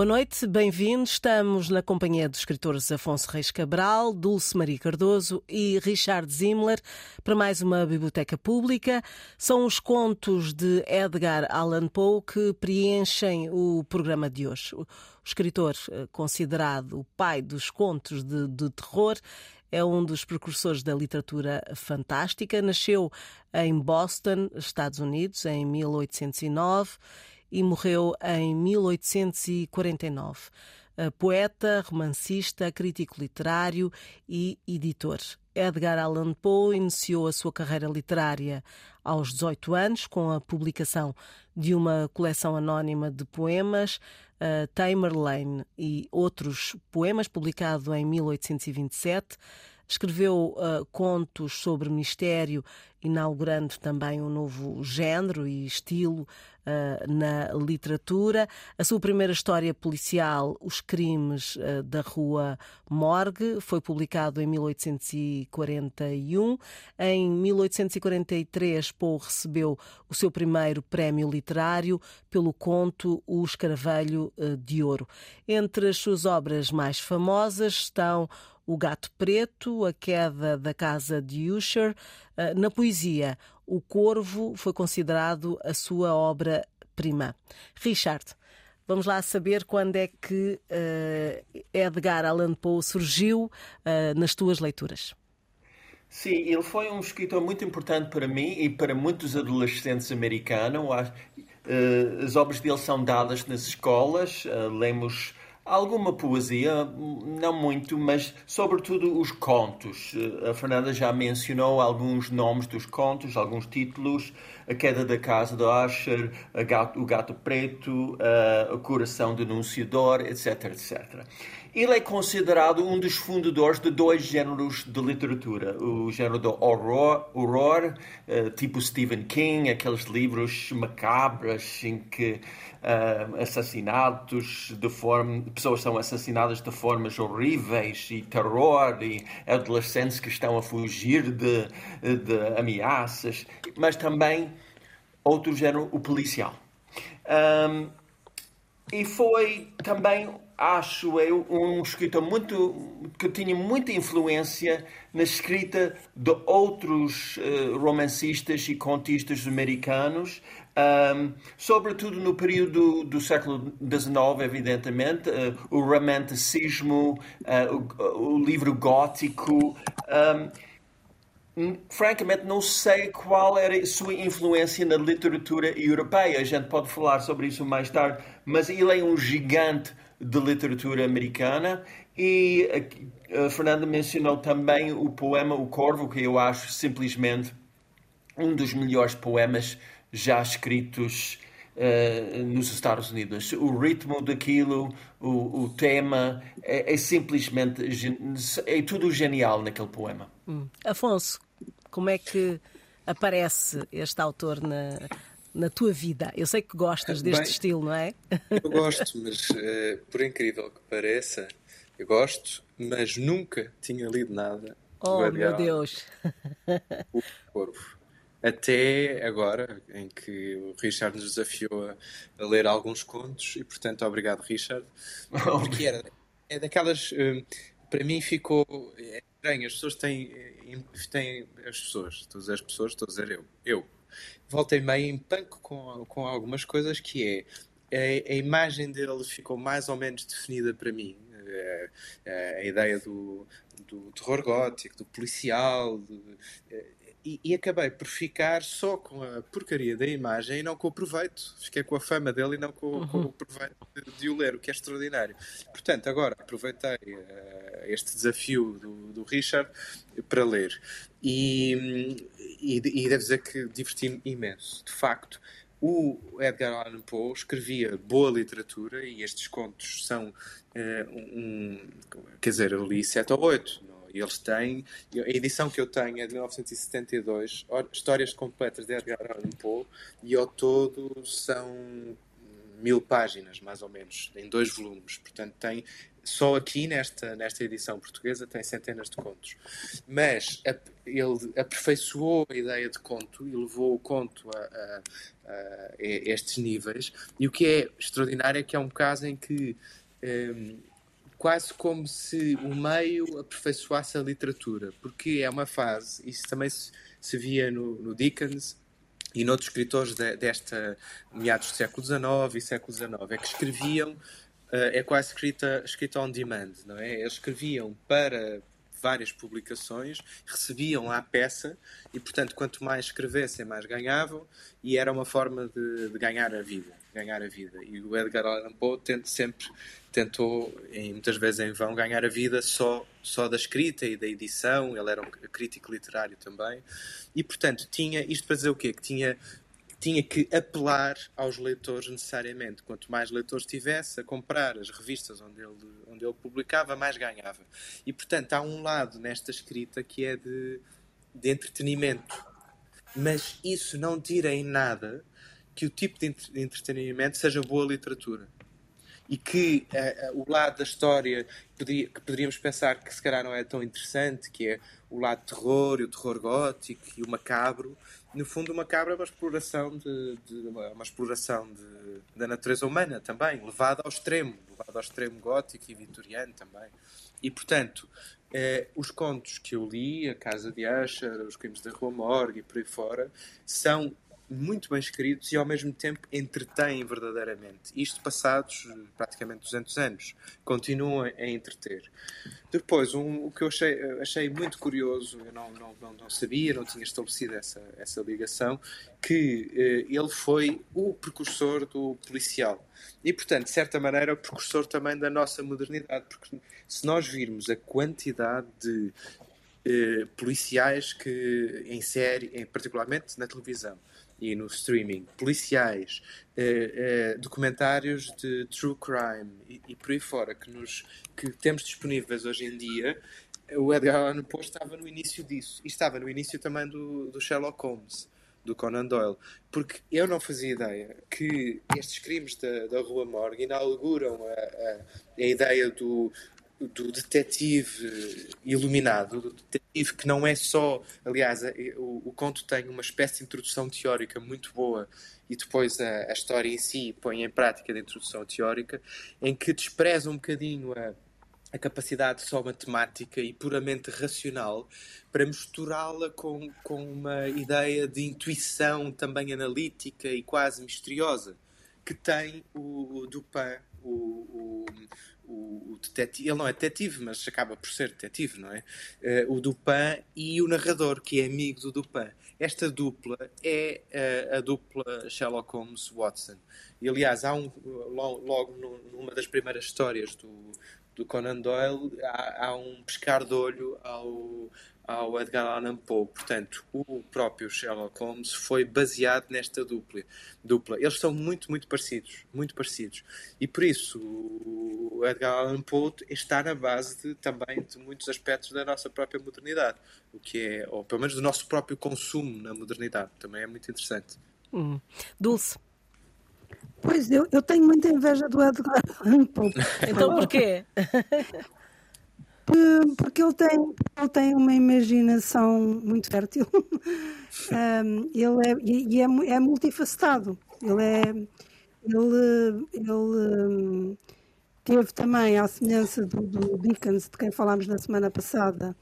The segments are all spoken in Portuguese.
Boa noite, bem-vindos. Estamos na companhia dos escritores Afonso Reis Cabral, Dulce Maria Cardoso e Richard Zimmler para mais uma biblioteca pública. São os contos de Edgar Allan Poe que preenchem o programa de hoje. O escritor, eh, considerado o pai dos contos de, de terror, é um dos precursores da literatura fantástica. Nasceu em Boston, Estados Unidos, em 1809 e morreu em 1849. Poeta, romancista, crítico literário e editor. Edgar Allan Poe iniciou a sua carreira literária aos 18 anos com a publicação de uma coleção anónima de poemas, uh, Tamerlane e outros poemas, publicado em 1827. Escreveu uh, contos sobre mistério, inaugurando também um novo género e estilo uh, na literatura. A sua primeira história policial, Os Crimes uh, da Rua Morgue, foi publicado em 1841. Em 1843, Poe recebeu o seu primeiro prémio literário pelo conto O Escaravelho de Ouro. Entre as suas obras mais famosas estão o Gato Preto, A Queda da Casa de Usher. Ah, na poesia, O Corvo foi considerado a sua obra-prima. Richard, vamos lá saber quando é que uh, Edgar Allan Poe surgiu uh, nas tuas leituras. Sim, ele foi um escritor muito importante para mim e para muitos adolescentes americanos. As obras dele são dadas nas escolas, lemos Alguma poesia, não muito, mas sobretudo os contos. A Fernanda já mencionou alguns nomes dos contos, alguns títulos: A Queda da Casa de Usher, O Gato Preto, O Coração Denunciador, etc, etc. Ele é considerado um dos fundadores de dois géneros de literatura: o género do horror, horror uh, tipo Stephen King, aqueles livros macabros em que uh, assassinatos de forma, pessoas são assassinadas de formas horríveis e terror e adolescentes que estão a fugir de, de ameaças, mas também outro género, o policial. Um, e foi também acho eu, um escritor muito que tinha muita influência na escrita de outros uh, romancistas e contistas americanos, um, sobretudo no período do século XIX, evidentemente, uh, o romanticismo, uh, o, o, livro gótico. Um, francamente, não sei qual era a sua influência na literatura europeia. A gente pode falar sobre isso mais tarde, mas ele é um gigante de literatura americana e a, Fernanda mencionou também o poema O Corvo, que eu acho simplesmente um dos melhores poemas já escritos uh, nos Estados Unidos. O ritmo daquilo, o, o tema, é, é, simplesmente é tudo genial naquele poema. Hum. Afonso, como é que aparece este autor na, na tua vida? Eu sei que gostas deste Bem, estilo, não é? Eu gosto, mas uh, por incrível que pareça, eu gosto, mas nunca tinha lido nada. Oh, meu Deus! O Corvo. Até agora, em que o Richard nos desafiou a, a ler alguns contos, e portanto, obrigado, Richard. Porque era, é daquelas. Uh, para mim ficou. É estranho, as pessoas têm, têm. As pessoas, estou a dizer as pessoas, estou a dizer eu. Eu volta e meia empanco com, com algumas coisas que é a, a, imagem dele ficou mais ou menos definida para mim. A, eh, eh, a ideia do, do terror gótico, do policial, eh, e, e, acabei por ficar só com a porcaria da imagem e não com o proveito. Fiquei com a fama dele e não com, uhum. com o proveito de, de, o ler, o que é extraordinário. Portanto, agora aproveitei uh, este desafio do, do, Richard para ler. E, e, e devo dizer que diverti-me imenso. De facto, o Edgar Allan Poe escrevia boa literatura e estes contos são uh, um, quer dizer, eu li sete ou oito eles têm, a edição que eu tenho é de 1972, histórias completas de Edgar Allan Poe, e ao todo são mil páginas, mais ou menos, em dois volumes. Portanto, tem só aqui nesta, nesta edição portuguesa tem centenas de contos. Mas a, ele aperfeiçoou a ideia de conto e levou o conto a, a, a, estes níveis. E o que é extraordinário é que é um caso em que um, quase como se o meio aperfeiçoasse a literatura, porque é uma fase, isso também se, se via no, no Dickens, e noutros escritores de, desta meados do século XIX e século XIX, é que escreviam uh, é quase escrita, escrita on demand, não é? Eles escreviam para várias publicações, recebiam a peça e, portanto, quanto mais escrevessem, mais ganhavam e era uma forma de, de ganhar a vida, ganhar a vida. E o Edgar Allan Poe tenta, sempre tentou, em, muitas vezes em vão, ganhar a vida só, só da escrita e da edição. Ele era um crítico literário também e, portanto, tinha isto para dizer o quê? Que tinha tinha que apelar aos leitores necessariamente. Quanto mais leitores tivesse a comprar as revistas onde ele, onde ele publicava, mais ganhava. E, portanto, há um lado nesta escrita que é de, de entretenimento. Mas isso não tira em nada que o tipo de entretenimento seja boa literatura e que uh, uh, o lado da história que poderíamos pensar que se calhar não é tão interessante, que é o lado terror e o terror gótico e o macabro, no fundo, uma cabra é uma exploração, de, de uma exploração de, da natureza humana também, levada ao extremo, levada ao extremo gótico e vitoriano também. E, portanto, eh, os contos que eu li, A Casa de Usher, Os Crimes da Rua Morgue e por aí fora, são muito bem escritos e ao mesmo tempo entretêm verdadeiramente. Isto passados eh, praticamente 200 anos, continuam a entreter. Depois, um, o que eu achei, eh, achei muito curioso, eu não, não, não, não, sabia, não tinha estabelecido essa, essa ligação, que eh, ele foi o precursor do policial. E, portanto, de certa maneira, o precursor também da nossa modernidade, porque se nós virmos a quantidade de eh, policiais que em série, em, particularmente na televisão, e no streaming, policiais, eh, eh, documentários de true crime e, e, por aí fora que, nos, que temos disponíveis hoje em dia, o Edgar Allan Poe estava no início disso. E estava no início também do, do Sherlock Holmes, do Conan Doyle. Porque eu não fazia ideia que estes crimes da, da Rua Morgue inauguram a, a, a ideia do, do detetive iluminado, do detetive que não é só. Aliás, o, o conto tem uma espécie de introdução teórica muito boa e depois a, a história em si põe em prática a introdução teórica, em que despreza um bocadinho a, a capacidade só matemática e puramente racional para misturá-la com, com uma ideia de intuição também analítica e quase misteriosa que tem o, o Dupin, o, o o, o, detetive, ele não é detetive, mas acaba por ser detetive, não é? Uh, o Dupin e o narrador, que é amigo do Dupin. Esta dupla é uh, a dupla Sherlock Holmes-Watson. E, aliás, há um, logo, numa das primeiras histórias do, do Conan Doyle, há, há um pescar de olho ao, ao Edgar Allan Poe. Portanto, o próprio Sherlock Holmes foi baseado nesta dupla. dupla. Eles são muito, muito parecidos, muito parecidos. E por isso o Edgar Allan Poe está na base de, também de muitos aspectos da nossa própria modernidade, o que é, ou pelo menos do nosso próprio consumo na modernidade. Também é muito interessante. Hum. Dulce. Pois, eu, eu tenho muita inveja do Edgar Allan Poe. então porquê? porque ele tem, ele tem uma imaginação muito fértil. um, ele é, e é, é, multifacetado. Ele é. Ele, ele um, teve também, à semelhança do, do, Dickens, de quem falámos na semana passada,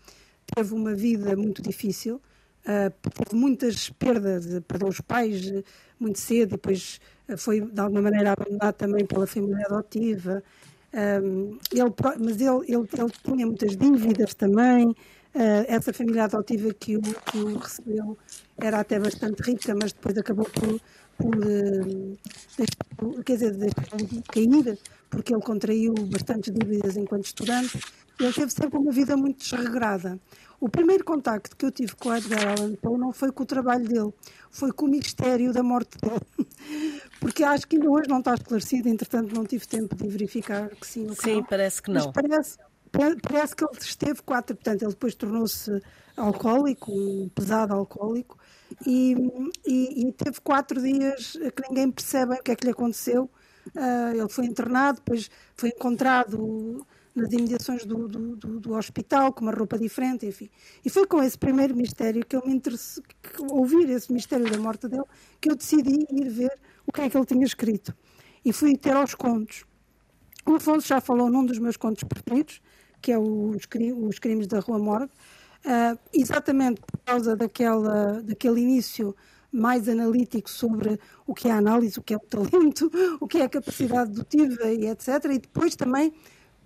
teve uma vida muito difícil. Teve muitas perdas, perdeu os pais muito cedo, depois foi de alguma maneira abandonado também pela família adotiva. Um, ele, mas ele, ele, ele tinha muitas dívidas também. Uh, essa família adotiva que o, que o recebeu era até bastante rica, mas depois acabou por, por uh, deixar, quer dizer, deixar cair, porque ele contraiu bastantes dívidas enquanto estudante. Ele teve sempre uma vida muito desregrada. O primeiro contacto que eu tive com o Edgar Allan Poe não foi com o trabalho dele, foi com o mistério da morte dele. Porque acho que ainda hoje não está esclarecido, entretanto não tive tempo de verificar que sim ou que Sim, não. parece que não. Mas parece, parece que ele esteve quatro, portanto ele depois tornou-se alcoólico, um pesado alcoólico, e, e, e, teve quatro dias que ninguém percebe o que é que lhe aconteceu, Uh, ele foi internado, depois foi encontrado nas imediações do, do, do, do, hospital, com uma roupa diferente, enfim. E foi com esse primeiro mistério que eu me interessei, ouvir esse mistério da morte dele, que eu decidi ir ver o que é que ele tinha escrito. E fui ter aos contos. O Afonso já falou num dos meus contos preferidos, que é os, os Crimes da Rua Morgue, uh, exatamente por causa daquela, daquele início mais analítico sobre o que é a análise, o que é o talento, o que é a capacidade dedutiva e etc. E depois também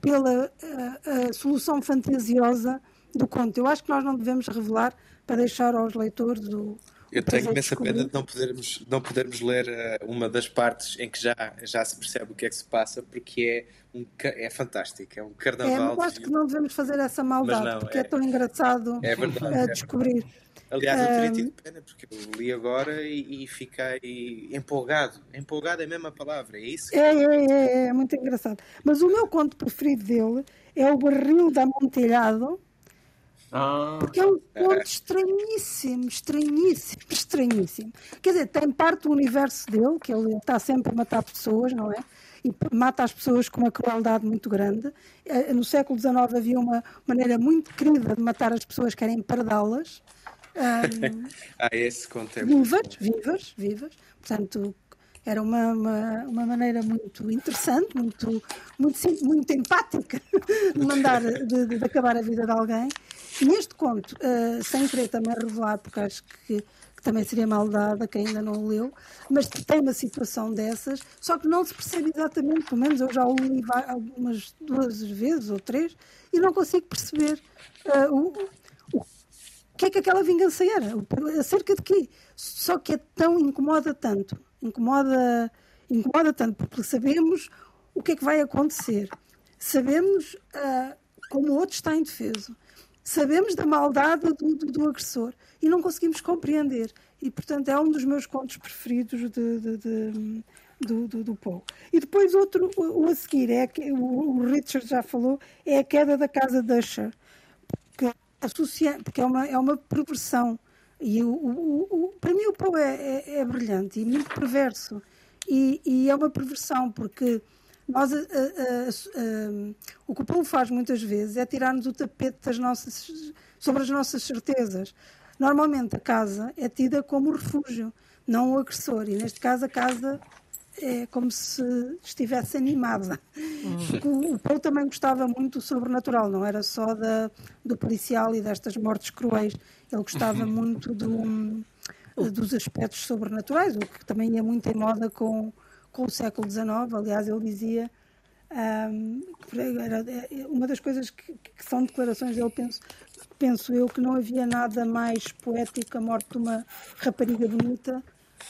pela a, a solução fantasiosa do conto. Eu acho que nós não devemos revelar para deixar aos leitores o. Eu tenho imensa pena de não podermos, não podermos ler uh, uma das partes em que já, já se percebe o que é que se passa, porque é, um, é fantástico, é um carnaval. É, eu acho que não devemos fazer essa maldade, não, porque é, é, tão engraçado é verdade, uh, descobrir. Aliás, eu teria tido pena porque eu li agora e, e, fiquei empolgado. Empolgado é a mesma palavra, é isso? É, é, é, é, muito engraçado. Mas o meu conto preferido dele é o Barril da Amontelhado, ah, porque é um conto estranhíssimo, estranhíssimo, estranhíssimo. Quer dizer, tem parte do universo dele, que ele está sempre a matar pessoas, não é? E mata as pessoas com uma crueldade muito grande. Eh, no século XIX havia uma maneira muito querida de matar as pessoas que era empardá-las. Ah, esse contempo. Vivas, vivas, vivas. Portanto, era uma, uma, uma, maneira muito interessante, muito, muito, muito empática de mandar, de, de, acabar a vida de alguém. Neste conto, uh, sem querer também revelar, porque acho que, que também seria maldade a quem ainda não o leu, mas tem uma situação dessas, só que não se percebe exatamente, pelo menos eu já o li algumas duas vezes ou três, e não consigo perceber uh, o, que é que aquela vingança era? Acerca de quê? Só que é tão, incomoda tanto, incomoda, incomoda tanto, porque sabemos o que é que vai acontecer. Sabemos uh, como o outro está indefeso. Sabemos da maldade do, do, do, agressor e não conseguimos compreender. E, portanto, é um dos meus contos preferidos de, de, de do, do, do. E depois outro, o, o a seguir, é o, o Richard já falou, é a queda da casa de Usher associa, porque é uma, é uma perversão. E o, o, o para mim o Poe é, é, é, brilhante e muito perverso. E, e, é uma perversão, porque nós, a, a, a, o que o Paulo faz muitas vezes é tirar-nos o tapete das nossas, sobre as nossas certezas. Normalmente a casa é tida como refúgio, não o agressor. E neste caso a casa é como se estivesse animada. Uhum. O, Paulo também gostava muito do sobrenatural, não era só da, do policial e destas mortes cruéis. Ele gostava uhum. muito do, dos aspectos sobrenaturais, o que também ia muito em moda com, com o século XIX. Aliás, ele dizia. Um, é, uma das coisas que, que são declarações dele, penso, penso eu, que não havia nada mais poético a morte de uma rapariga bonita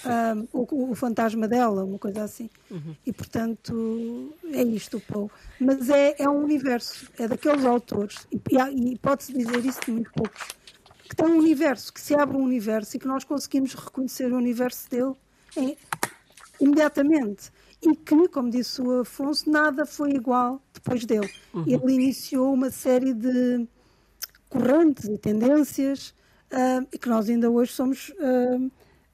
um, o, o, fantasma dela, uma coisa assim. Uhum. E portanto é isto, Paul. Mas é, é um universo, é daqueles autores, e, e pode-se dizer isso de muito poucos, que tem um universo, que se abre um universo e que nós conseguimos reconhecer o universo dele em, imediatamente. E que, como disse o Afonso, nada foi igual depois dele. Uhum. Ele iniciou uma série de correntes e tendências uh, e que nós ainda hoje somos. Uh,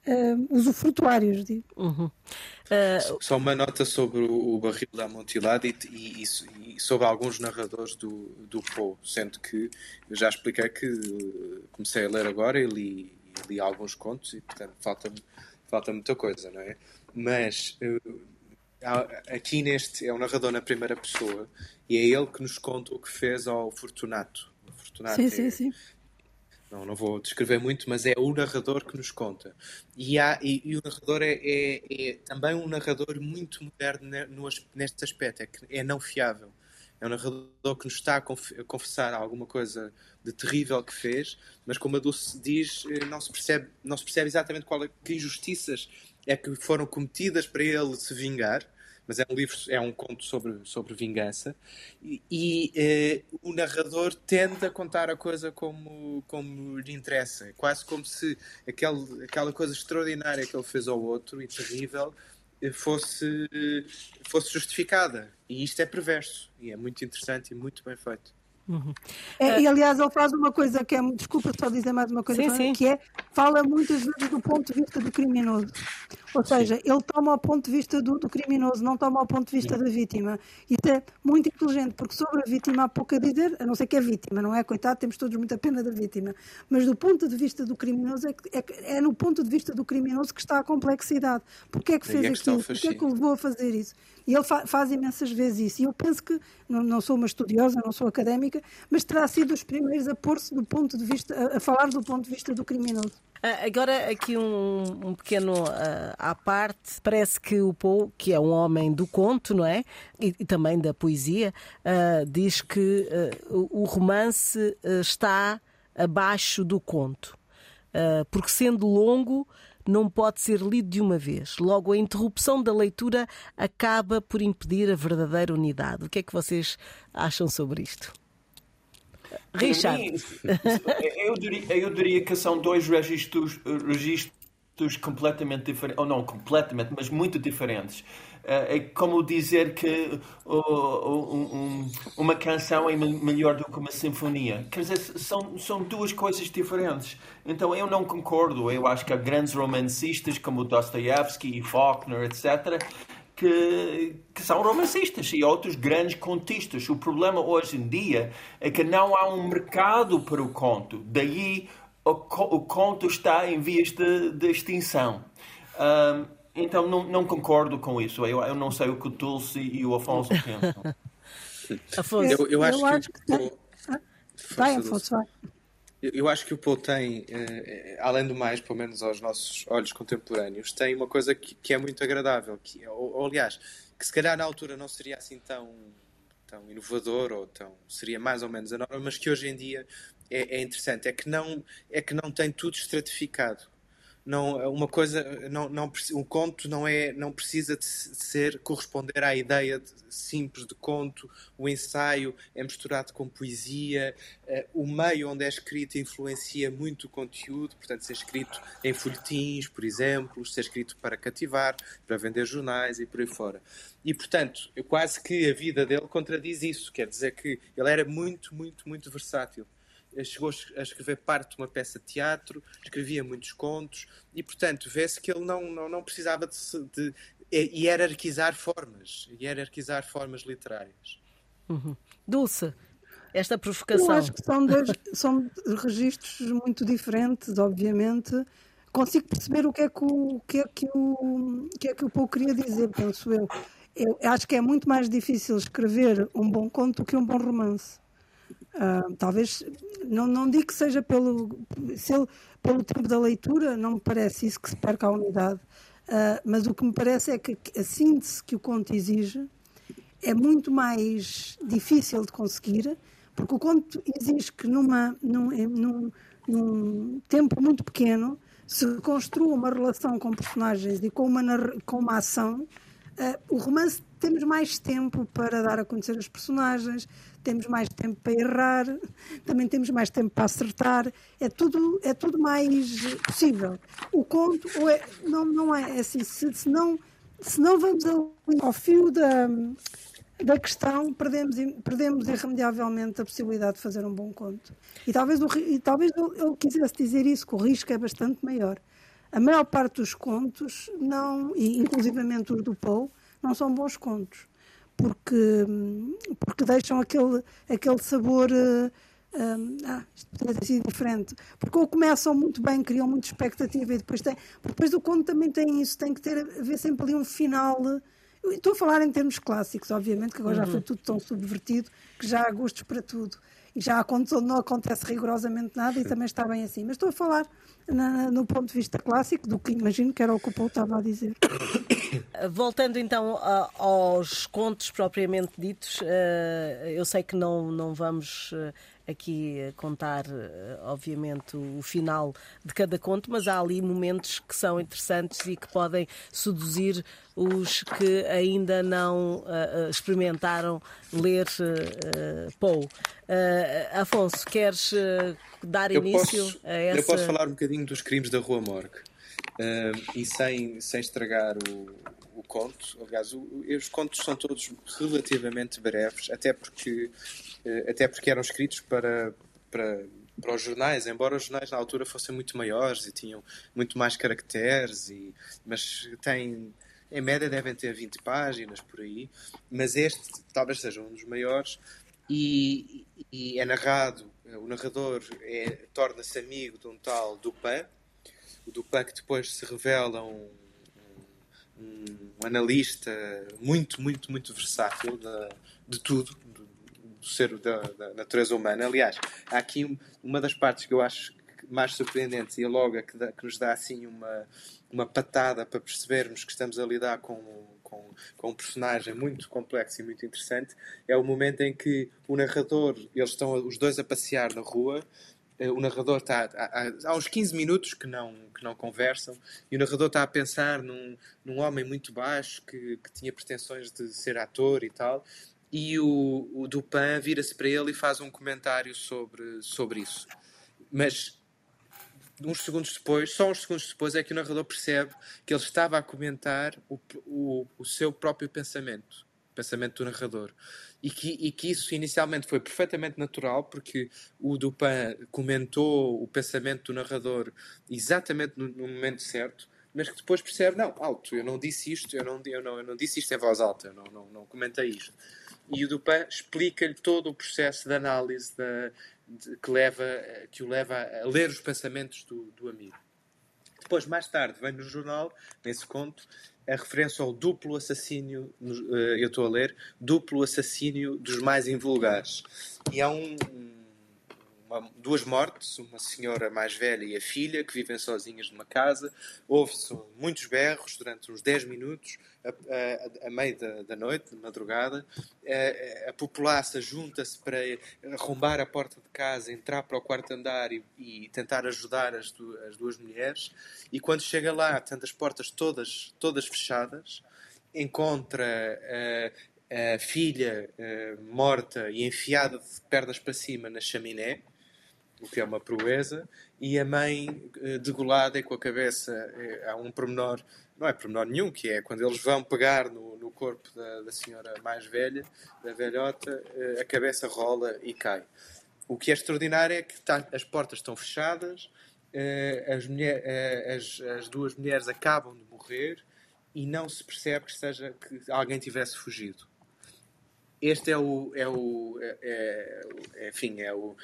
uh, usufrutuários. Digo. Uhum. Uh... Só uma nota sobre o, o barril da amontilada e, e, e, sobre alguns narradores do, do Poe, sendo que eu já expliquei que uh, comecei a ler agora e li, li alguns contos e, portanto, falta-me falta muita coisa, não é? Mas uh, aqui neste é o narrador na primeira pessoa e é ele que nos conta o que fez ao Fortunato. O Fortunato sim, é, sim, sim não, não vou descrever muito, mas é o narrador que nos conta. E, há, e, e o narrador é, é, é, também um narrador muito moderno neste aspecto, é que é não fiável. É um narrador que nos está a confessar alguma coisa de terrível que fez, mas como a Dulce diz, eh, não se percebe, não se percebe exatamente qual, é, que injustiças é que foram cometidas para ele se vingar mas é um livro, é um conto sobre, sobre vingança, e, e eh, o narrador tende a contar a coisa como, como lhe interessa, quase como se aquele, aquela coisa extraordinária que ele fez ao outro e terrível eh, fosse, fosse justificada. E isto é perverso, e é muito interessante e muito bem feito. Uhum. É, e aliás, ele faz uma coisa que é. Desculpa só dizer mais uma coisa, sim, sim. que é fala muitas vezes do ponto de vista do criminoso. Ou seja, sim. ele toma o ponto de vista do, do, criminoso, não toma o ponto de vista da vítima. Isso é muito inteligente, porque sobre a vítima há pouco a dizer, a não ser que é vítima, não é? Coitado, temos todos muita pena da vítima. Mas do ponto de vista do criminoso, é, é, é no ponto de vista do criminoso que está a complexidade. Porquê é que fez é aquilo? Porquê é que o levou a fazer isso? E ele fa faz imensas vezes isso. E eu penso que, não, não, sou uma estudiosa, não sou académica, mas terá sido os primeiros a pôr-se do ponto de vista, a, a, falar do ponto de vista do criminoso. Ah, agora, aqui um, um pequeno uh, à parte, parece que o Poe, que é um homem do conto, não é? E, e também da poesia, uh, diz que uh, o romance está abaixo do conto. porque sendo longo, não pode ser lido de uma vez. Logo, a interrupção da leitura acaba por impedir a verdadeira unidade. O que é que vocês acham sobre isto? Richard. Eu, diria, eu diria que são dois registros, registros completamente diferentes, ou não completamente, mas muito diferentes. É, é como dizer que uma canção é melhor do que uma sinfonia. Quer dizer, são, são duas coisas diferentes. Então eu não concordo. Eu acho que há grandes romancistas como Dostoevsky e Faulkner, etc., que, que, são romancistas e outros grandes contistas. O problema hoje em dia é que não há um mercado para o conto. Daí o, o conto está em vias de, de extinção. Um, então não, não concordo com isso. Eu, eu não sei o que o Dulce e o Afonso pensam. Afonso, eu, eu, acho, eu acho que, que tem... Vai, Afonso, vai. Eu acho que o Paul tem, eh, além do mais, pelo menos aos nossos olhos contemporâneos, tem uma coisa que, que é muito agradável, que, ou, ou, aliás, que se calhar na altura não seria assim tão, tão inovador ou tão seria mais ou menos a norma, mas que hoje em dia é, é interessante, é que não é que não tem tudo estratificado não uma coisa não, não um conto não é não precisa de ser corresponder à ideia de, simples de conto. O ensaio é misturado com poesia. Uh, o meio onde é escrito influencia muito o conteúdo. Portanto ser escrito em folhetins por exemplo ser escrito para cativar para vender jornais e por aí fora. E portanto eu quase que a vida dele contradiz isso. Quer dizer que ele era muito muito muito versátil chegou a escrever parte de uma peça de teatro, escrevia muitos contos e, portanto, vê-se que ele não, não, não precisava de, de, hierarquizar formas, hierarquizar formas literárias. Uhum. Dulce, esta provocação. Eu acho que são, dois, são registros muito diferentes, obviamente. Consigo perceber o que é que o, que é que o, que é que o Paul queria dizer, penso eu. Eu acho que é muito mais difícil escrever um bom conto do que um bom romance. Uh, talvez, não, não digo que seja pelo, se ele, pelo tempo da leitura, não me parece isso que se perca a unidade, uh, mas o que me parece é que a síntese que o conto exige é muito mais difícil de conseguir, porque o conto exige que numa, num, num, num tempo muito pequeno se construa uma relação com personagens e com uma, com uma ação. Uh, o romance temos mais tempo para dar a conhecer os personagens, temos mais tempo para errar, também temos mais tempo para acertar, é tudo, é tudo mais possível. O conto é, não, não é, é assim, se, se, não, se não vamos ao, fio da, da questão, perdemos, perdemos irremediavelmente a possibilidade de fazer um bom conto. E talvez, o, e talvez eu, quisesse dizer isso, que o risco é bastante maior. A maior parte dos contos, não, e inclusivamente os do Poe, não são bons contos porque, porque deixam aquele, aquele sabor. Uh, um, ah, isto poderia ter sido diferente. Porque ou começam muito bem, criam muita expectativa e depois tem. Depois o conto também tem isso, tem que ter haver sempre ali um final. Eu estou a falar em termos clássicos, obviamente, que agora uhum. já foi tudo tão subvertido que já há gostos para tudo. E já acontece, não acontece rigorosamente nada e também está bem assim. Mas estou a falar na, no ponto de vista clássico, do que imagino que era o que o Paulo estava a dizer. Voltando então aos contos propriamente ditos, eh, eu sei que não, não vamos eh, aqui contar, eh, obviamente, o final de cada conto, mas há ali momentos que são interessantes e que podem seduzir os que ainda não experimentaram ler Poe. Afonso, queres dar eu início posso, a essa. Eu posso falar um bocadinho dos crimes da Rua Morgue. Uh, e sem, sem estragar o, o conto. Aliás, o, os contos são todos relativamente breves, até porque, uh, até porque eram escritos para, para, para os jornais, embora os jornais na altura fossem muito maiores e tinham muito mais caracteres, e, mas tem, em média devem ter 20 páginas por aí, mas este talvez seja um dos maiores e, e é narrado, o narrador é, torna-se amigo de um tal Dupin, o Dupin que depois se revela um, um, um analista muito, muito, muito versátil de, de tudo, do, ser da, da, natureza humana. Aliás, há aqui uma das partes que eu acho mais surpreendentes e a logo que, dá, que nos dá assim uma, uma patada para percebermos que estamos a lidar com, com, com, um personagem muito complexo e muito interessante é o momento em que o narrador, eles estão os dois a passear na rua eh, o narrador está há, há, uns 15 minutos que não, que não conversam e o narrador está a pensar num, num homem muito baixo que, que tinha pretensões de ser ator e tal e o, o Dupin vira-se para ele e faz um comentário sobre, sobre isso mas uns segundos depois, só uns segundos depois, é que o narrador percebe que ele estava a comentar o, o, o seu próprio pensamento, o pensamento do narrador. E que, e que isso inicialmente foi perfeitamente natural, porque o Dupin comentou o pensamento do narrador exatamente no, no momento certo, mas que depois percebe, não, alto, eu não disse isto, eu não, eu não, eu não disse isto em voz alta, eu não, não, não comentei isto. E o Dupin explica-lhe todo o processo de análise de, que, leva, que o leva a ler os pensamentos do, do amigo. Depois, mais tarde, vem no jornal, nesse conto, a referência ao duplo assassínio, eh, eu estou a ler, duplo assassínio dos mais invulgares. E há um, uma, duas mortes, uma senhora mais velha e a filha, que vivem sozinhas numa casa. Houve-se muitos berros durante uns 10 minutos, a, a, a meio da, da, noite, de madrugada. A, a junta-se para arrombar a porta de casa, entrar para o quarto andar e, e tentar ajudar as, du, as, duas mulheres. E quando chega lá, tendo as portas todas, todas fechadas, encontra a filha uh, morta e enfiada de pernas para cima na chaminé o que é uma proeza, e a mãe eh, degolada e com a cabeça. Eh, há um pormenor, não é pormenor nenhum, que é quando eles vão pegar no, no corpo da, da senhora mais velha, da velhota, eh, a cabeça rola e cai. O que é extraordinário é que está, as portas estão fechadas, as, mulher, as, as duas mulheres acabam de morrer e não se percebe que, seja, que alguém tivesse fugido este é o, é o é, é, enfim, é o,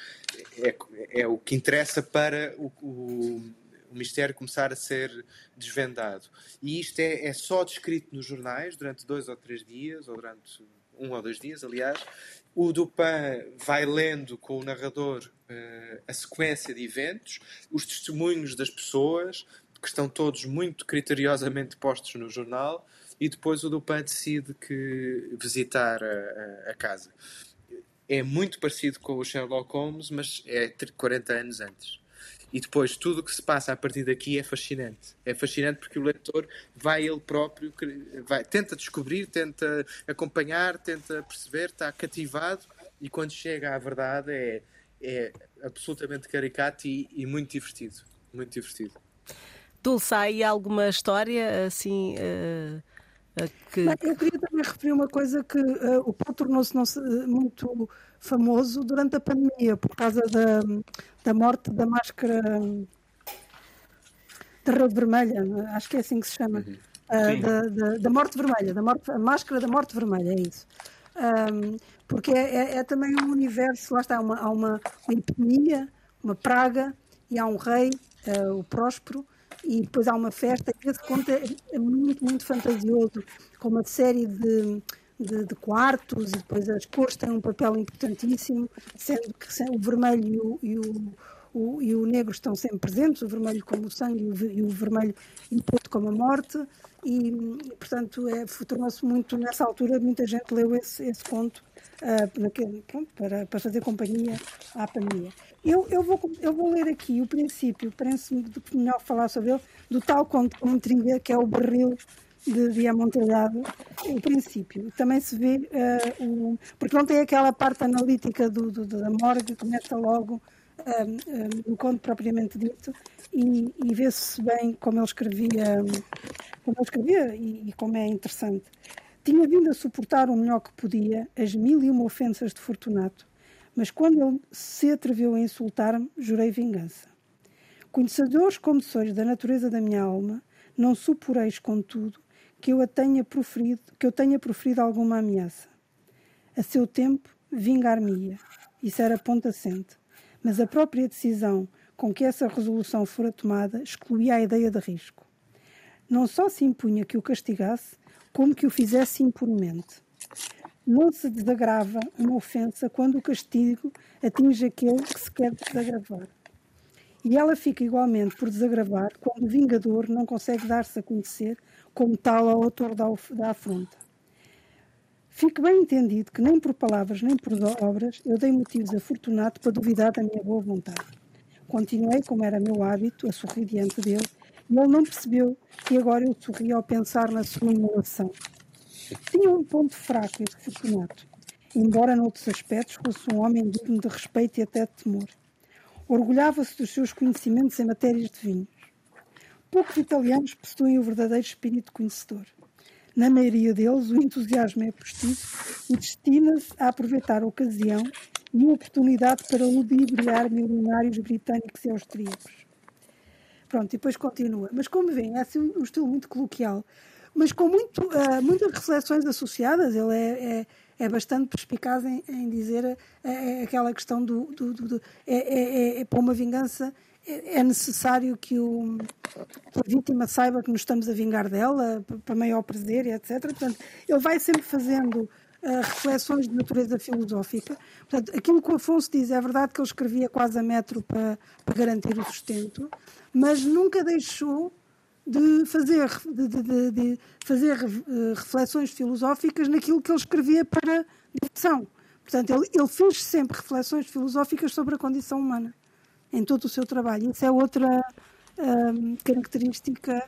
é, é, o que interessa para o, o, o, mistério começar a ser desvendado. E isto é, é só descrito nos jornais durante dois ou três dias, ou durante um ou dois dias, aliás. O Dupin vai lendo com o narrador uh, a sequência de eventos, os testemunhos das pessoas, que estão todos muito criteriosamente postos no jornal, e depois o Dupin decide que visitar a, a, casa. É muito parecido com o Sherlock Holmes, mas é 40 anos antes. E depois tudo o que se passa a partir daqui é fascinante. É fascinante porque o leitor vai ele próprio, vai, tenta descobrir, tenta acompanhar, tenta perceber, está cativado e quando chega à verdade é, é absolutamente caricato e, e muito divertido. Muito divertido. Dulce, há aí alguma história assim. Uh que... Eu queria também referir uma coisa que uh, o Paulo tornou-se muito famoso durante a pandemia por causa da, da morte da máscara da rede vermelha, acho que é assim que se chama. Uhum. Uh, da, da, da, morte vermelha, da morte, a máscara da morte vermelha, é isso. Um, porque é, é, é, também um universo, lá está, uma, há uma, uma epidemia, uma praga, e há um rei, uh, o próspero, e depois há uma festa, e esse conto é, é muito, muito fantasioso, com uma série de, de, de, quartos, e depois as cores têm um papel importantíssimo, sendo que o vermelho e o, o, e o negro estão sempre presentes, o vermelho como o sangue e o, e o vermelho inputo como a morte, e, portanto, é, tornou-se muito, nessa altura, muita gente leu esse, esse conto uh, naquele, pronto, para, para fazer companhia à pandemia. Eu, eu, vou, eu vou ler aqui o princípio, parece-me melhor falar sobre ele, do tal conto com intriga, que é o barril de, de o princípio. Também se vê, uh, o, porque não tem aquela parte analítica do, do da morgue, começa logo uh, uh, no conto propriamente dito, e, e vê-se bem como ele escrevia Como ele escrevia, e, e como é interessante, tinha vindo a suportar o melhor que podia as mil e uma ofensas de Fortunato, mas quando ele se atreveu a insultar-me, jurei vingança. Conhecedores como sois da natureza da minha alma, não suporeis, contudo, que eu, a tenha proferido, que eu tenha proferido alguma ameaça. A seu tempo, vingar-me-ia. Isso era ponto assente. Mas a própria decisão com que essa resolução fora tomada excluía a ideia de risco. Não só se impunha que o castigasse, como que o fizesse impunemente. Não se desagrava uma ofensa quando o castigo atinge aquele que se quer desagravar. E ela fica igualmente por desagravar quando o vingador não consegue dar-se a conhecer como tal ao autor da, da afronta. Fique bem entendido que nem por palavras nem por obras eu dei motivos a Fortunato para duvidar da minha boa vontade. Continuei, como era meu hábito, a sorrir diante dele e ele não percebeu que agora eu sorria ao pensar na sua imolação. Tinha um ponto fraco esse Fortunato, embora noutros aspectos fosse um homem digno de respeito e até de temor. Orgulhava-se dos seus conhecimentos em matérias de vinhos. Poucos italianos possuem o verdadeiro espírito conhecedor. Na maioria deles, o entusiasmo é postiço e destina-se a aproveitar a ocasião e a oportunidade para ludibriar milionários britânicos e austríacos. Pronto, e depois continua. Mas como vem, é assim um estilo muito coloquial, mas com muito, uh, muitas reflexões associadas. Ele é, é, é bastante perspicaz em, em dizer uh, aquela questão do. do, do, do é, é, é, para uma vingança é necessário que, o, que a vítima saiba que nos estamos a vingar dela, para maior prazer, etc. Portanto, ele vai sempre fazendo reflexões de natureza filosófica. Portanto, aquilo que o Afonso diz é verdade que ele escrevia quase a metro para, para garantir o sustento, mas nunca deixou de fazer, de, de, de fazer uh, reflexões filosóficas naquilo que ele escrevia para diversão. Portanto, ele, ele fez sempre reflexões filosóficas sobre a condição humana em todo o seu trabalho. Isso é outra um, característica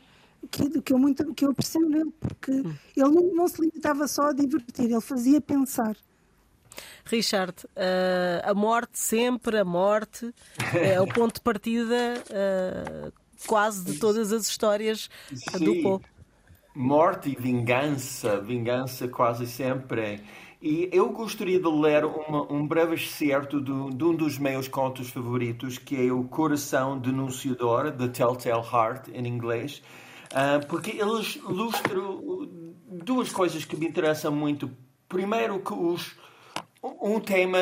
que, que, eu muito, que eu aprecio nele, porque hum. ele não, não, se limitava só a divertir, ele fazia pensar. Richard, uh, a morte sempre, a morte é o ponto de partida uh, quase de todas as histórias Sim. do Poe. Morte e vingança, vingança quase sempre. E eu gostaria de ler uma, um breve excerto de, de, um dos meus contos favoritos, que é o Coração Denunciador, The Telltale Heart, em inglês, porque eles ilustram duas coisas que me interessam muito. Primeiro, que os, um tema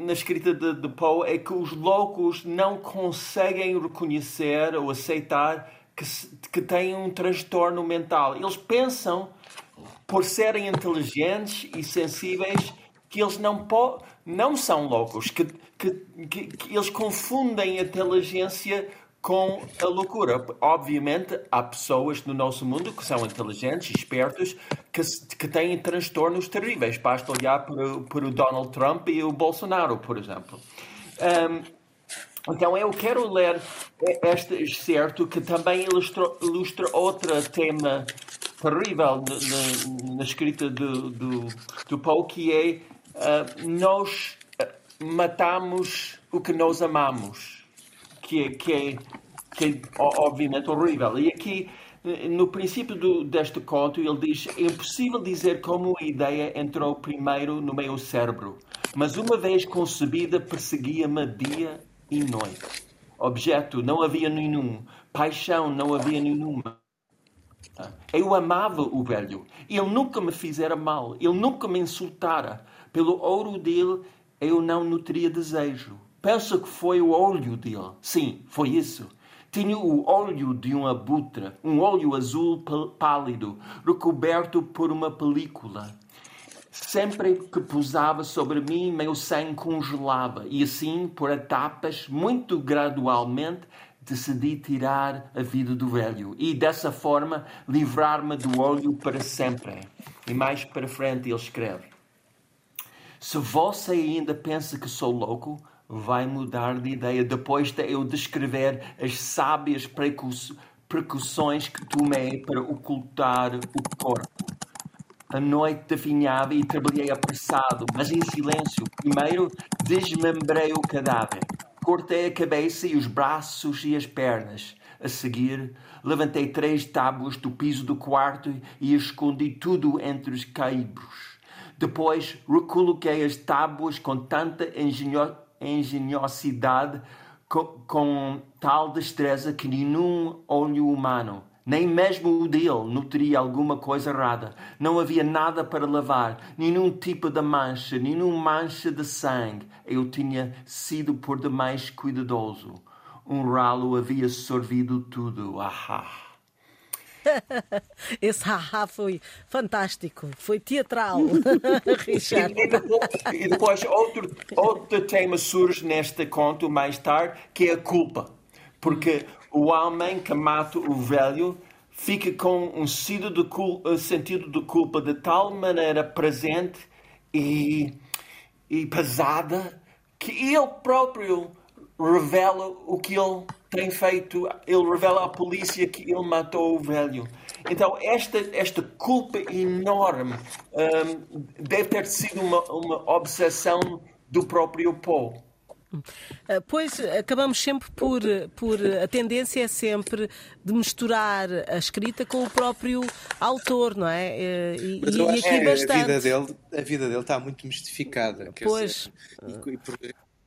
na escrita de, de Poe é que os loucos não conseguem reconhecer ou aceitar que, que têm um transtorno mental. Eles pensam por serem inteligentes e sensíveis, que eles não, não são loucos, que, que, que, que eles confundem a inteligência com a loucura. Obviamente, há pessoas no nosso mundo que são inteligentes, espertos, que, que têm transtornos terríveis. Basta olhar para, para o Donald Trump e o Bolsonaro, por exemplo. Um, então, eu quero ler este excerto que também ilustra, ilustra outro tema terrível na, na, escrita do, do, do Paul, que é uh, nós ah, matamos o que nós amamos, que que é, que é obviamente horrível. E aqui, no princípio do, deste conto, ele diz: é impossível dizer como a ideia entrou primeiro no meu cérebro, mas uma vez concebida, perseguia-me dia e noite. Objeto não havia nenhum, paixão não havia nenhuma. Eu amava o velho. Ele nunca me fizera mal. Ele nunca me insultara. Pelo ouro dele, eu não nutria desejo. Penso que foi o olho dele. Sim, foi isso. Tinha o olho de um abutre, um olho azul pálido, recoberto por uma película. Sempre que pousava sobre mim, meu sangue congelava, e assim, por etapas, muito gradualmente, decidi tirar a vida do velho e dessa forma livrar-me do olho para sempre. E mais para frente ele escreve: Se você ainda pensa que sou louco, vai mudar de ideia depois de eu descrever as sábias precauções que tomei para ocultar o corpo. A noite definhava e trabalhei apressado, mas em silêncio. Primeiro desmembrei o cadáver Cortei a cabeça e os braços e as pernas. A seguir, levantei três tábuas do piso do quarto e escondi tudo entre os caibros. Depois, recoloquei as tábuas com tanta engenho engenhosidade, com, com tal destreza que nenhum olho humano nem mesmo o dele notaria alguma coisa errada. Não havia nada para lavar, nenhum tipo de mancha, nenhuma mancha de sangue. Eu tinha sido por demais cuidadoso. Um ralo havia sorvido tudo. Ahá! Esse haha foi fantástico, foi teatral, Richard. E, depois, e depois outro, outro tema surge neste conto mais tarde, que é a culpa. Porque o homem que mata o velho fica com um sentido de culpa, sentido de culpa de tal maneira presente e, e pesada que ele próprio revela o que ele tem feito. Ele revela à polícia que ele matou o velho. Então, esta, esta culpa enorme um, deve ter sido uma, uma obsessão do próprio Paul. Ah, pois acabamos sempre por, por. A tendência é sempre de misturar a escrita com o próprio autor, não é? Ah, e, Mas eu e acho aqui que bastante. A vida, dele, a vida dele está muito mistificada. Pois. Dizer, e, e por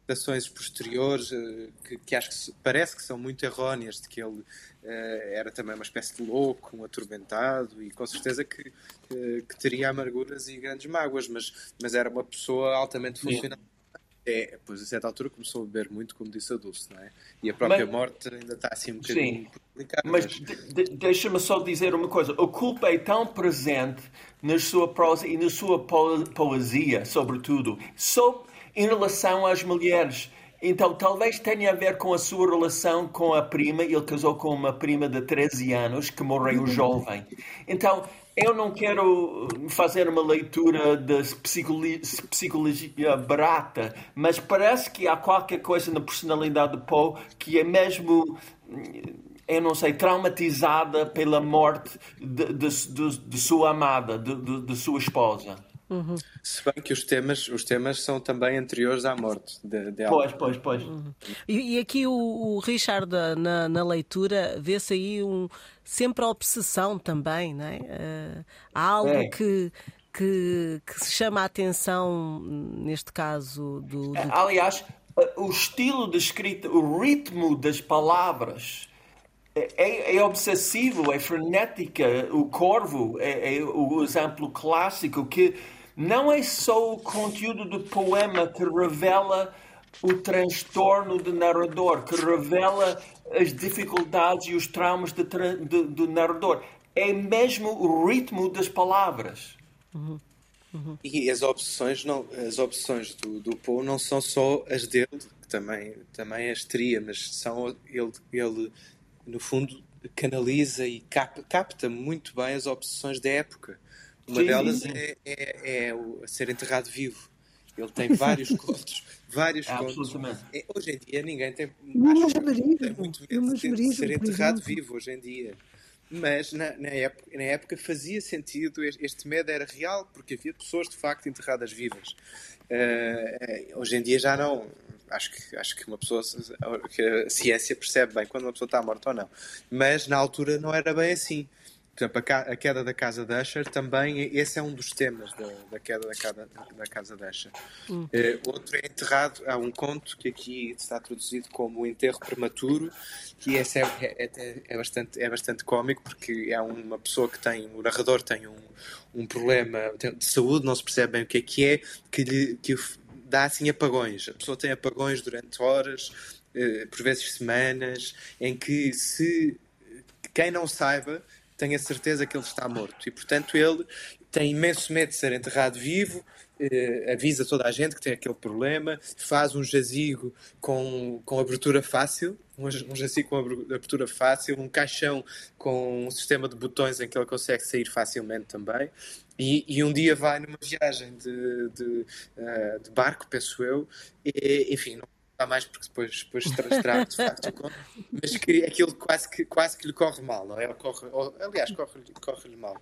interpretações posteriores ah, que, que, acho que parece que são muito erróneas, de que ele uh, era também uma espécie de louco, um atormentado e com certeza que, uh, que teria amarguras e grandes mágoas, mas, mas era uma pessoa altamente funcional. É, pois a certa altura começou a beber muito, como disse a Dulce, não é? E a própria mas, morte ainda está assim um bocadinho complicada. Mas, mas... De, de, deixa-me só dizer uma coisa: a culpa é tão presente na sua prosa e na sua po poesia, sobretudo, sob, em relação às mulheres. Então, talvez tenha a ver com a sua relação com a prima. Ele casou com uma prima de 13 anos que morreu jovem. Então, eu não quero fazer uma leitura de psicologia, psicologia barata, mas parece que há qualquer coisa na personalidade de Poe que é mesmo, eu não sei, traumatizada pela morte de, de, de, de sua amada, de, de sua esposa. Uhum. Se bem que os temas, os temas são também anteriores à morte de, de Pois, pois, pois. Uhum. E, e, aqui o, o Richard, na, na leitura, vê-se aí um, sempre a obsessão também, não é? Uh, há algo é. que, que, que, se chama a atenção, neste caso, do. do... Aliás, o estilo de escrita, o ritmo das palavras. É, é, é, obsessivo, é frenética. O Corvo é, é, o exemplo clássico que não é só o conteúdo do poema que revela o transtorno do narrador, que revela as dificuldades e os traumas de, de, do narrador. É mesmo o ritmo das palavras. Uhum. Uhum. E as opções, não, as opções do, do Poe não são só as dele, que também, também as teria, mas são ele, ele no fundo canaliza e cap, capta muito bem as opções da época. Uma sim, delas. É, é, é, o, ser enterrado vivo. Ele tem vários contos, vários é, contos. É, hoje em dia ninguém tem, acho, tem muito medo de, de ser enterrado vivo hoje em dia. Mas na, na, época, na época fazia sentido, este medo era real, porque havia pessoas de facto enterradas vivas. Uh, hoje em dia já não. Acho que, acho que uma pessoa, que a ciência percebe bem quando uma pessoa está morta ou não. Mas na altura não era bem assim. Por exemplo, a, queda da casa de Usher também, esse é um dos temas da, da queda da, casa, da casa de Usher. Hum. Uh, outro é enterrado, há um conto que aqui está traduzido como o enterro prematuro, que esse é, é, é, é, bastante, é bastante cómico, porque é uma pessoa que tem, o narrador tem um, um problema de saúde, não se percebe bem o que é que é, que lhe que dá assim apagões. A pessoa tem apagões durante horas, uh, por vezes semanas, em que se quem não saiba tenha certeza que ele está morto. E, portanto, ele tem imenso medo de ser enterrado vivo, eh, avisa toda a gente que tem aquele problema, faz um jazigo com, com abertura fácil, um jazigo com abertura fácil, um caixão com um sistema de botões em que ele consegue sair facilmente também. E, e um dia vai numa viagem de, de, uh, de barco, penso eu, e, enfim, não está mais porque depois, depois estraga de facto mas que aquilo quase que, quase que lhe corre mal, não é? Corre, ou, aliás, corre-lhe corre mal.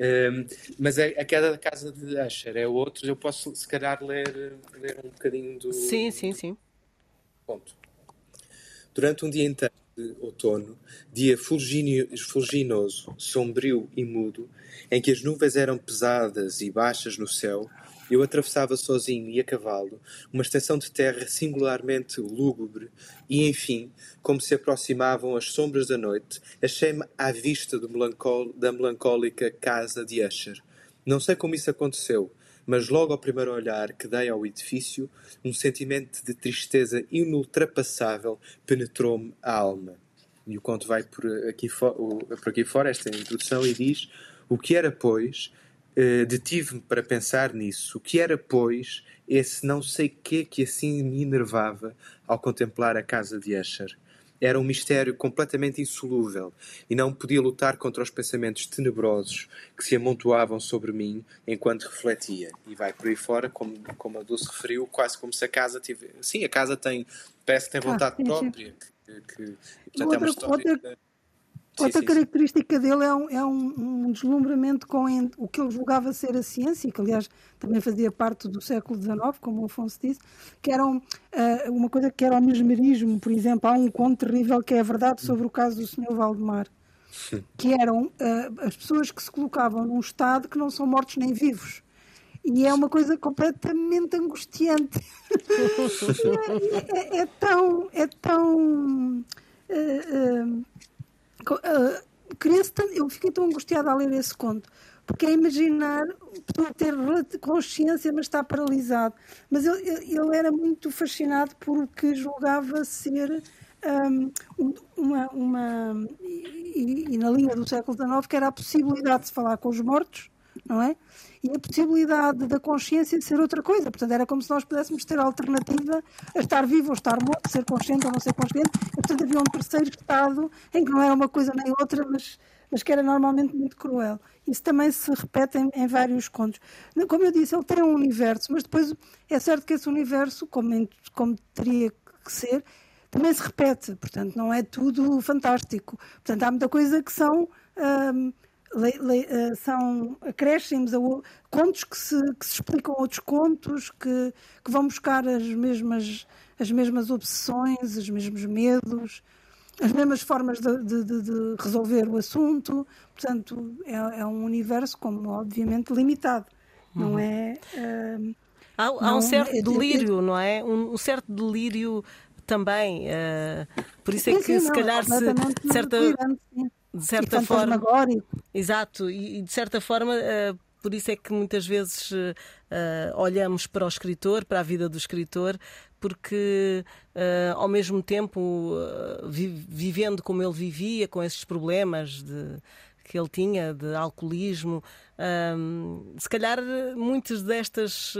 Um, mas a, a, queda da casa de Asher é outro, eu posso se calhar ler, ler um bocadinho do. Sim, sim, sim. Ponto. Durante um dia inteiro, de outono, dia fulginoso, sombrio e mudo, em que as nuvens eram pesadas e baixas no céu, eu atravessava sozinho e a cavalo uma extensão de terra singularmente lúgubre e, enfim, como se aproximavam as sombras da noite, achei-me à vista da melancólica casa de Usher. Não sei como isso aconteceu, mas logo ao primeiro olhar que dei ao edifício, um sentimento de tristeza inultrapassável penetrou-me a alma. E o conto vai por aqui, por aqui fora, esta introdução, e diz: O que era, pois, eh, detive-me para pensar nisso. O que era, pois, esse não sei que que assim me enervava ao contemplar a casa de Escher? Era um mistério completamente insolúvel e não podia lutar contra os pensamentos tenebrosos que se amontoavam sobre mim enquanto refletia. E vai por aí fora, como, como a Dulce referiu, quase como se a casa tivesse. Sim, a casa tem, parece que tem vontade ah, sim, própria. Que, que, portanto, outra, é uma história. Outra Outra sim, característica sim. dele é, um, é um, um, deslumbramento com o que ele julgava ser a ciência, que aliás também fazia parte do século XIX, como o Afonso disse, que era um, uh, uma coisa que era o mesmerismo, por exemplo. Há um conto terrível que é a verdade sobre o caso do Sr. Valdemar, que eram uh, as pessoas que se colocavam num estado que não são mortos nem vivos. E é uma coisa completamente angustiante. é, é, é, tão. É tão uh, uh, eu fiquei tão angustiada a ler esse conto, porque é imaginar pessoa ter consciência, mas está paralisado. Mas ele, ele era muito fascinado porque julgava ser um, uma. uma e, e, na linha do século XIX, que era a possibilidade de se falar com os mortos, não é? e a possibilidade da consciência de ser outra coisa. Portanto, era como se nós pudéssemos ter alternativa a estar vivo ou estar morto, ser consciente ou não ser consciente. E, portanto, havia um terceiro estado em que não era uma coisa nem outra, mas, mas que era normalmente muito cruel. Isso também se repete em, em vários contos. Como eu disse, ele tem um universo, mas depois é certo que esse universo, como, como teria que ser, também se repete. Portanto, não é tudo fantástico. Portanto, há muita coisa que são. Hum, le, le, uh, são acréscimos a contos que se, que se explicam outros contos, que, que vão buscar as mesmas, as mesmas obsessões, os mesmos medos, as mesmas formas de, de, de resolver o assunto. Portanto, é, é, um universo, como obviamente, limitado. Não uhum. é. Uh, há, há não, um certo é, delírio, não é? Um, um certo delírio também. Uh, por isso é que, sim, se não, calhar, se certa de certa forma. Exato, e, de certa forma. Uh, por isso é que muitas vezes uh, olhamos para o escritor, para a vida do escritor, porque uh, ao mesmo tempo, uh, vi, vivendo como ele vivia, com esses problemas de, que ele tinha de alcoolismo, se calhar muitas destas.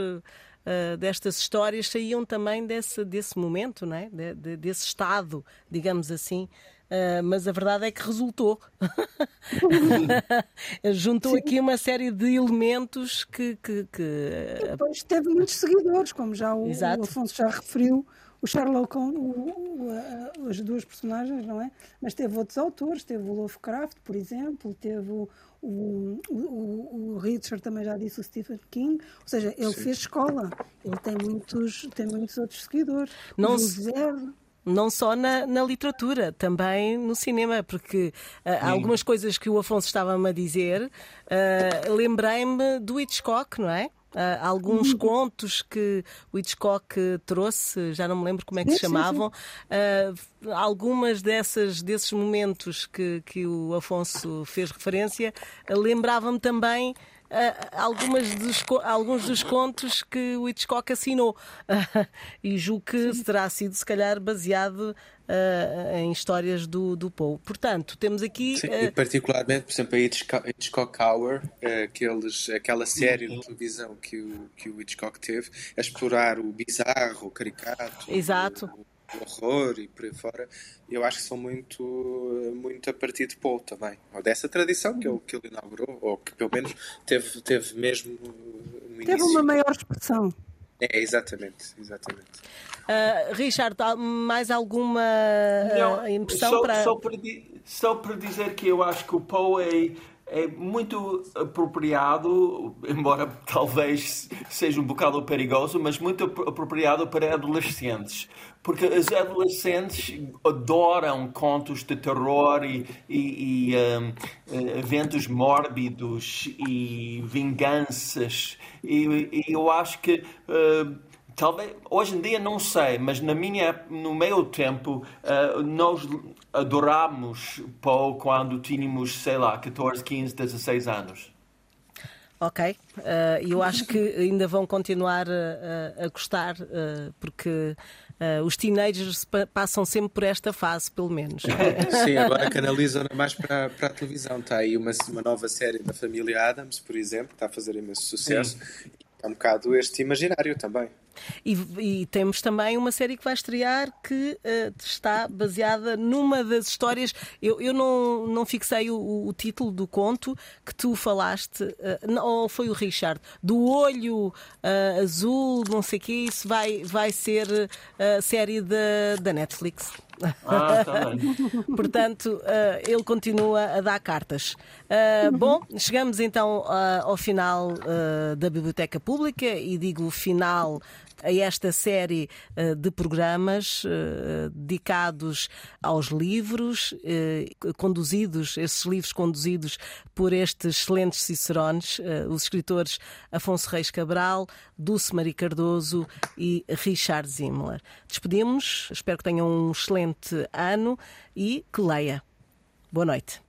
destas histórias saíam também desse, desse momento, né? De, de, desse estado, digamos assim, Uh, mas a verdade é que resultou. Juntou Sim. aqui uma série de elementos que. que, que... depois teve muitos seguidores, como já o, o Afonso já referiu. O Sherlock, o, as duas personagens, não é? Mas teve outros autores, teve o Lovecraft, por exemplo, teve o, o, o, o, Richard também já disse o Stephen King, ou seja, ele Sim. fez escola, ele tem muitos, tem muitos outros seguidores. Não se não só na, na, literatura, também no cinema, porque uh, algumas coisas que o Afonso estava-me a dizer, uh, lembrei-me do Hitchcock, não é? Uh, alguns uhum. contos que o Hitchcock trouxe, já não me lembro como é que se chamavam, uh, algumas dessas, desses momentos que, que o Afonso fez referência, uh, lembrava-me também algumas dos, alguns dos contos que o Hitchcock assinou. e julgo que Sim. terá sido, se calhar, baseado uh, em histórias do, do Poe. Portanto, temos aqui. Sim, uh... particularmente, por exemplo, a Hitchcock, Hitchcock Hour, aqueles, aquela série de televisão que o, que o Hitchcock teve, a explorar o bizarro, o caricato. Exato. O, horror e por aí fora, eu acho que são muito, muito a partir de Paul também, ou dessa tradição que ele, que ele inaugurou, ou que pelo menos teve, teve mesmo no Teve uma maior expressão. É, exatamente, exatamente. Uh, Richard, mais alguma uh, Não, impressão só, para... Só para, só para dizer que eu acho que o Poe é é muito apropriado, embora talvez seja um bocado perigoso, mas muito apropriado para adolescentes. Porque os adolescentes adoram contos de terror e, e, e um, eventos mórbidos e vinganças. E, e eu acho que. Uh, talvez hoje em dia não sei, mas na minha no meu tempo uh, nós adorámos Poe quando tínhamos, sei lá, 14, 15, 16 anos. Ok, uh, eu acho que ainda vão continuar a, a gostar, uh, porque uh, os teenagers passam sempre por esta fase, pelo menos. Sim, agora canalizam mais para, para a televisão. Está aí uma, uma nova série da família Adams, por exemplo, que está a fazer imenso sucesso. Sim. É um bocado este imaginário também. E, e, temos também uma série que vai estrear que uh, está baseada numa das histórias. Eu, eu não, não fixei o, o título do conto que tu falaste, uh, ou foi o Richard, do olho uh, azul, não sei o que, isso vai, vai ser a série da, da Netflix. Ah, tá Portanto, uh, ele continua a dar cartas. Uh, bom, chegamos então uh, ao final da Biblioteca Pública e digo final a esta série uh, de programas uh, dedicados aos livros, uh, conduzidos, esses livros conduzidos por estes excelentes cicerones, os escritores Afonso Reis Cabral, Dulce Maria Cardoso e Richard Zimmler. Despedimos, espero que tenham um excelente ano e que leia. Boa noite.